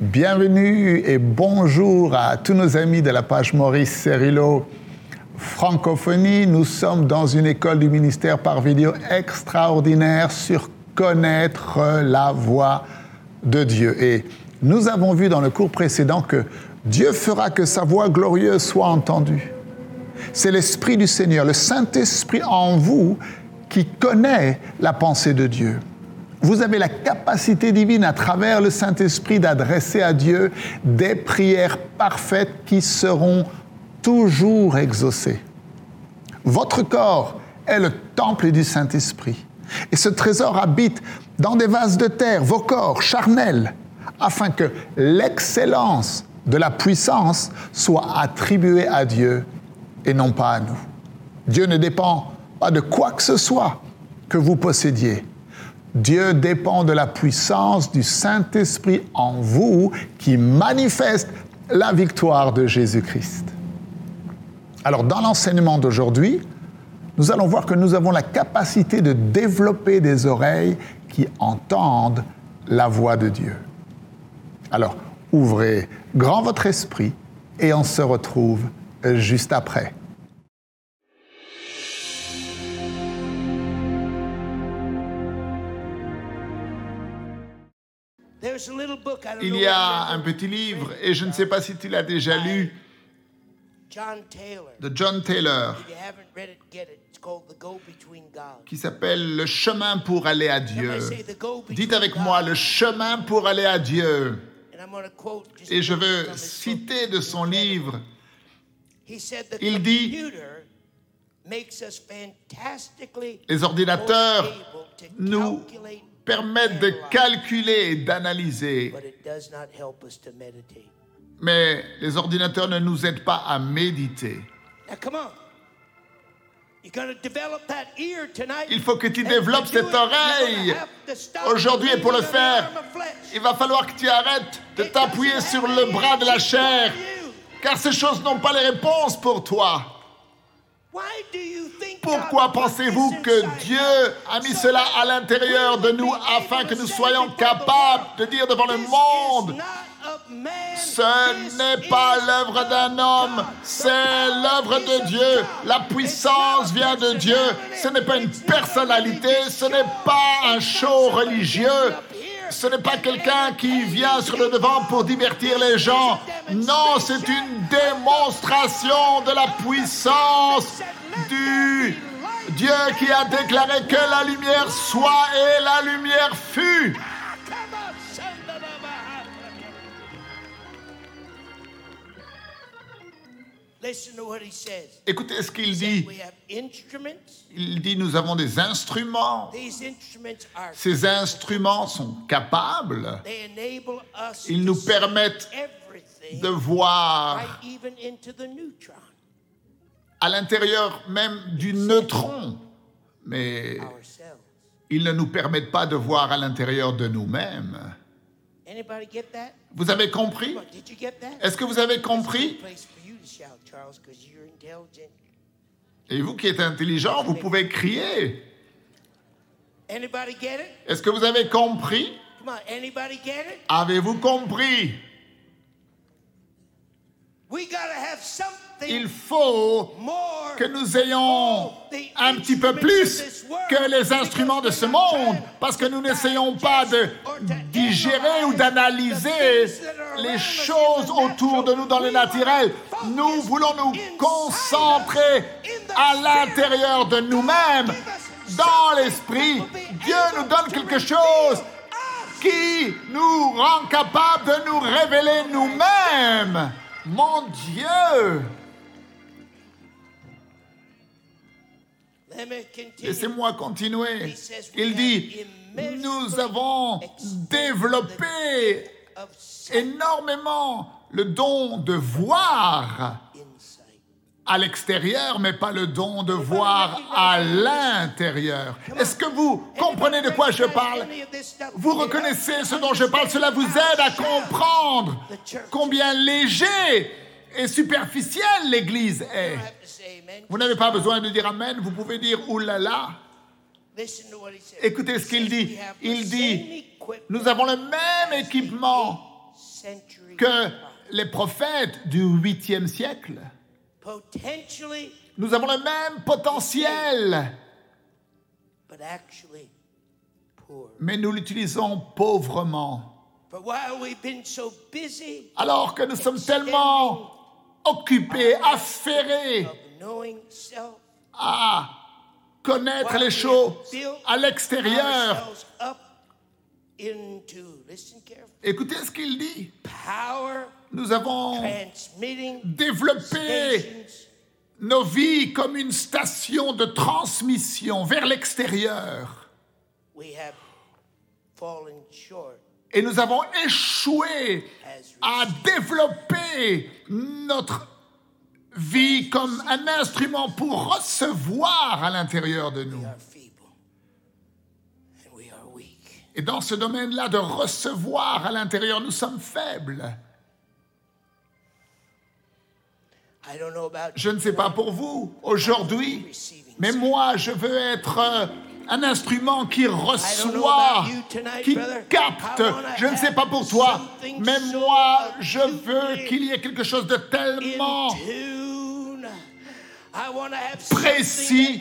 Bienvenue et bonjour à tous nos amis de la page Maurice Cerrillo Francophonie. Nous sommes dans une école du ministère par vidéo extraordinaire sur connaître la voix de Dieu. Et nous avons vu dans le cours précédent que Dieu fera que sa voix glorieuse soit entendue. C'est l'Esprit du Seigneur, le Saint-Esprit en vous qui connaît la pensée de Dieu. Vous avez la capacité divine à travers le Saint-Esprit d'adresser à Dieu des prières parfaites qui seront toujours exaucées. Votre corps est le temple du Saint-Esprit. Et ce trésor habite dans des vases de terre, vos corps charnels, afin que l'excellence de la puissance soit attribuée à Dieu et non pas à nous. Dieu ne dépend pas de quoi que ce soit que vous possédiez. Dieu dépend de la puissance du Saint-Esprit en vous qui manifeste la victoire de Jésus-Christ. Alors dans l'enseignement d'aujourd'hui, nous allons voir que nous avons la capacité de développer des oreilles qui entendent la voix de Dieu. Alors ouvrez grand votre esprit et on se retrouve juste après. Il y a un petit livre, et je ne sais pas si tu l'as déjà lu, de John Taylor, qui s'appelle Le chemin pour aller à Dieu. Dites avec moi, le chemin pour aller à Dieu. Et je veux citer de son livre, il dit, les ordinateurs nous permettent de calculer et d'analyser, mais les ordinateurs ne nous aident pas à méditer. Il faut que tu développes cette oreille. Aujourd'hui, et pour le faire, il va falloir que tu arrêtes de t'appuyer sur le bras de la chair, car ces choses n'ont pas les réponses pour toi. Pourquoi pensez-vous que Dieu a mis cela à l'intérieur de nous afin que nous soyons capables de dire devant le monde, ce n'est pas l'œuvre d'un homme, c'est l'œuvre de Dieu. La puissance vient de Dieu. Ce n'est pas une personnalité, ce n'est pas un show religieux. Ce n'est pas quelqu'un qui vient sur le devant pour divertir les gens. Non, c'est une démonstration de la puissance du Dieu qui a déclaré que la lumière soit et la lumière fut. Écoutez ce qu'il dit. Il dit nous avons des instruments. Ces instruments sont capables. Ils nous permettent de voir à l'intérieur même du neutron. Mais ils ne nous permettent pas de voir à l'intérieur de nous-mêmes. Vous avez compris? Est-ce que vous avez compris? Et vous qui êtes intelligent, vous pouvez crier. Est-ce que vous avez compris? Avez-vous compris? Il faut que nous ayons un petit peu plus que les instruments de ce monde, parce que nous n'essayons pas de digérer ou d'analyser les choses autour de nous dans le naturel. Nous voulons nous concentrer à l'intérieur de nous-mêmes, dans l'esprit. Dieu nous donne quelque chose qui nous rend capable de nous révéler nous-mêmes. Mon Dieu! Laissez-moi continuer. Il dit, nous avons développé énormément le don de voir à l'extérieur, mais pas le don de voir à l'intérieur. Est-ce que vous comprenez de quoi je parle? Vous reconnaissez ce dont je parle? Cela vous aide à comprendre combien léger et superficielle l'Église est. Vous n'avez pas besoin de dire Amen, vous pouvez dire oulala. Écoutez ce qu'il dit. Il dit, nous avons le même équipement, que les prophètes du 8e siècle. potentially, Nous avons le même potentiel, but actually poor. mais nous l'utilisons pauvrement. Alors que nous sommes tellement knowing self, à connaître les choses à l'extérieur. Écoutez ce qu'il dit. Nous avons développé nos vies comme une station de transmission vers l'extérieur. Et nous avons échoué à développer notre vie comme un instrument pour recevoir à l'intérieur de nous. Et dans ce domaine-là de recevoir à l'intérieur, nous sommes faibles. Je ne sais pas pour vous aujourd'hui, mais moi, je veux être un instrument qui reçoit, qui capte. Je ne sais pas pour toi, mais moi, je veux qu'il y ait quelque chose de tellement tune. I want to have Précis.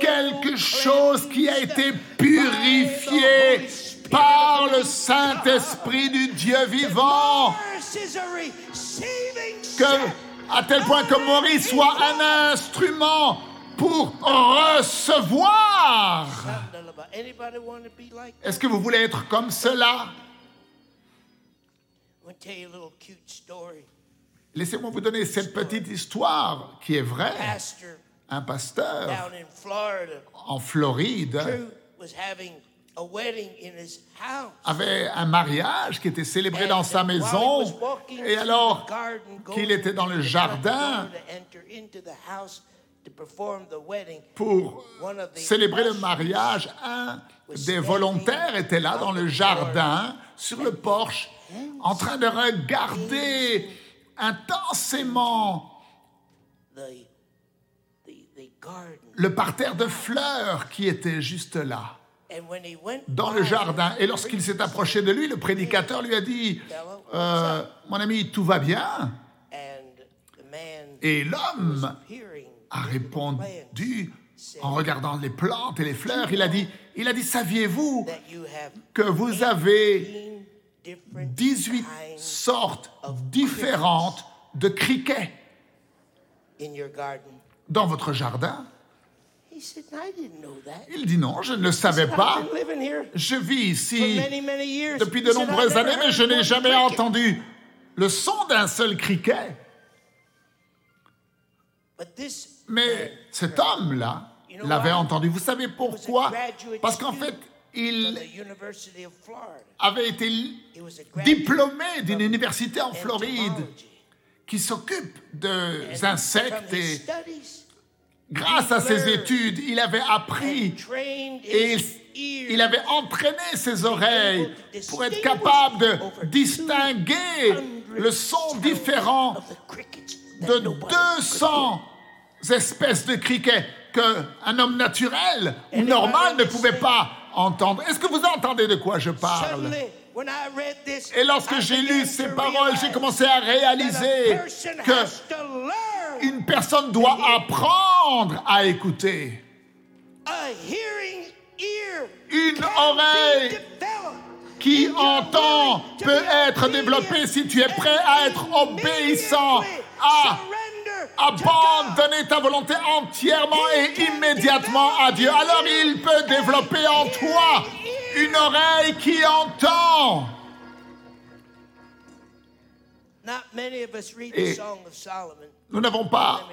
quelque chose qui a été purifié par le Saint-Esprit du Dieu vivant, que à tel point que Maurice soit un instrument pour recevoir. Est-ce que vous voulez être comme cela? I'm going to tell you a little cute story. Laissez-moi vous donner cette petite histoire qui est vraie. Un pasteur en Floride Drew was having a wedding in his house. avait un mariage qui était célébré dans sa maison et alors qu'il était dans le jardin pour célébrer le mariage, un des volontaires était là dans le jardin, sur le porche, en train de regarder intensément le parterre de fleurs qui était juste là, dans le jardin. Et lorsqu'il s'est approché de lui, le prédicateur lui a dit, Euh, mon ami, tout va bien? Et l'homme a répondu, en regardant les plantes et les fleurs, il a dit, il a dit, saviez-vous que vous avez 18 sortes différentes de criquets dans votre jardin? Il dit non, je ne le savais pas. Je vis ici depuis de nombreuses années, mais je n'ai jamais entendu le son d'un seul criquet. Mais cet homme-là l'avait entendu. Vous savez pourquoi? Parce qu'en fait, il avait été diplômé d'une université en Floride qui s'occupe des insectes et grâce à ses études, il avait appris et il avait entraîné ses oreilles pour être capable de distinguer le son différent de 200 espèces de criquets qu'un homme naturel ou normal ne pouvait pas entendre. Est-ce que vous entendez de quoi je parle? Et lorsque j'ai lu ces paroles, j'ai commencé à réaliser que une personne doit apprendre à écouter. Une oreille qui entend peut être développée si tu es prêt à être obéissant, à abandonner ta volonté entièrement et immédiatement à Dieu. Alors il peut développer en toi une oreille qui entend. Et nous n'avons pas.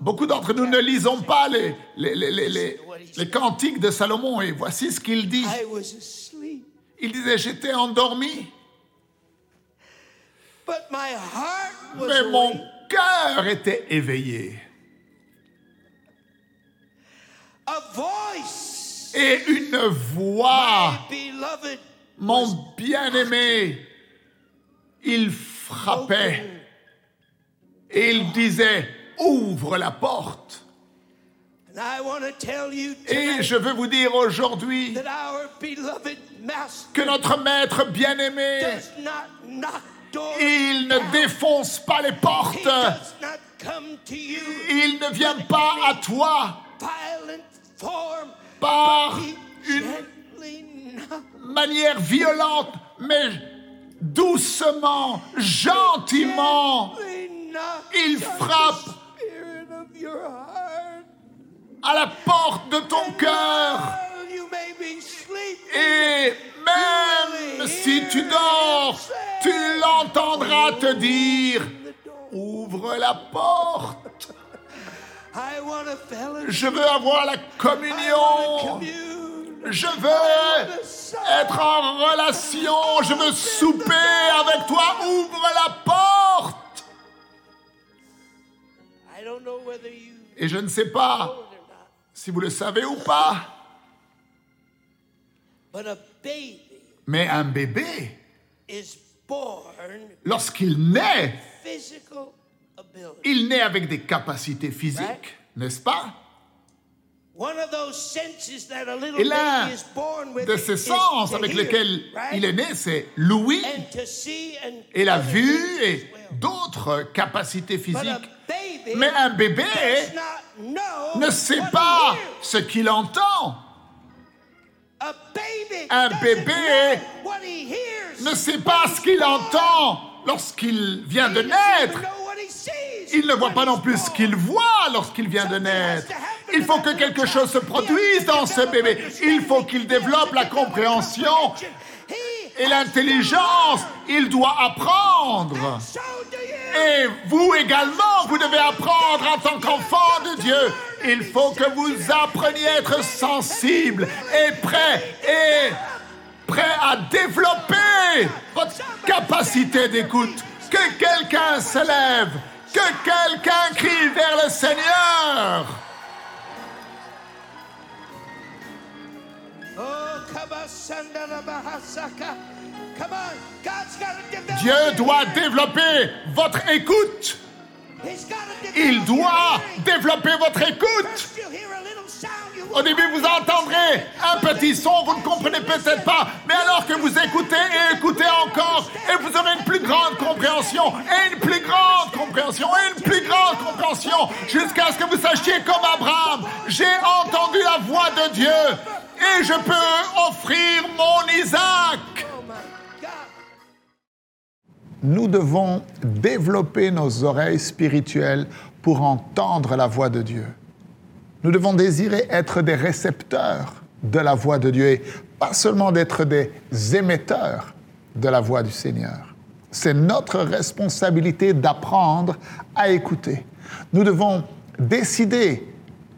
Beaucoup d'entre nous ne lisons pas les, les, les, les, les cantiques de Salomon et voici ce qu'il dit. Il disait J'étais endormi. Mais mon cœur était éveillé. Et une voix, mon bien-aimé, il frappait et il disait, ouvre la porte. I want to tell you Et je veux vous dire aujourd'hui that our beloved Master que notre maître bien-aimé, il ne défonce pas les portes. Il ne vient pas à toi par une manière violente, mais doucement, gentiment. Il frappe à la porte de ton cœur. Et même si tu dors, tu l'entendras te dire, ouvre la porte. Je veux avoir la communion. Je veux être en relation. Je veux souper avec toi. Ouvre la porte. I don't know whether you Et je ne sais pas si vous le savez ou pas, mais un bébé, is born lorsqu'il naît, physical ability. il naît avec des capacités physiques, n'est-ce pas? Et l'un de ces sens avec lesquels il est né, c'est l'ouïe et la vue et d'autres capacités physiques. Mais un bébé does not know ne sait pas ce qu'il entend, Un bébé ne sait pas ce qu'il entend lorsqu'il vient de naître. Il ne voit pas non plus ce qu'il voit lorsqu'il vient de naître. Il faut que quelque chose se produise dans ce bébé. Il faut qu'il développe la compréhension et l'intelligence. Il doit apprendre. Et vous également, vous devez apprendre en tant qu'enfant de Dieu. Il faut que vous appreniez à être sensible et prêt et prêt à développer votre capacité d'écoute. Que quelqu'un se lève, que quelqu'un crie vers le Seigneur. Dieu your doit développer votre écoute. Il doit développer votre écoute. Au début, vous entendrez un petit son, vous ne comprenez peut-être pas, mais alors que vous écoutez et écoutez encore, et vous aurez une plus grande compréhension, et une plus grande compréhension, et une plus grande compréhension, jusqu'à ce que vous sachiez comme Abraham, j'ai entendu la voix de Dieu, et je peux offrir mon Isaac. Nous devons développer nos oreilles spirituelles pour entendre la voix de Dieu. Nous devons désirer être des récepteurs de la voix de Dieu et pas seulement d'être des émetteurs de la voix du Seigneur. C'est notre responsabilité d'apprendre à écouter. Nous devons décider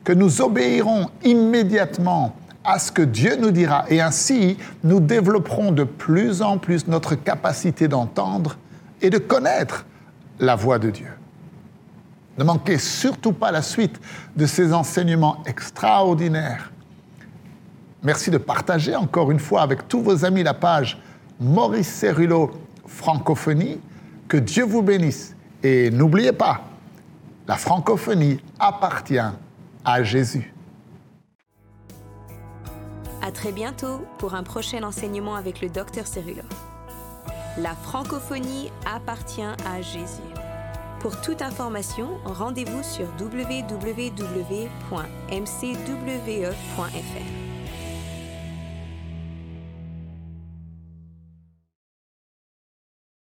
que nous obéirons immédiatement à ce que Dieu nous dira et ainsi nous développerons de plus en plus notre capacité d'entendre et de connaître la voix de Dieu. Ne manquez surtout pas la suite de ces enseignements extraordinaires. Merci de partager encore une fois avec tous vos amis la page Maurice Cerullo Francophonie. Que Dieu vous bénisse. Et n'oubliez pas, la francophonie appartient à Jésus. Très bientôt pour un prochain enseignement avec le Dr Cerullo. La francophonie appartient à Jésus. Pour toute information, rendez-vous sur www.mcwe.fr.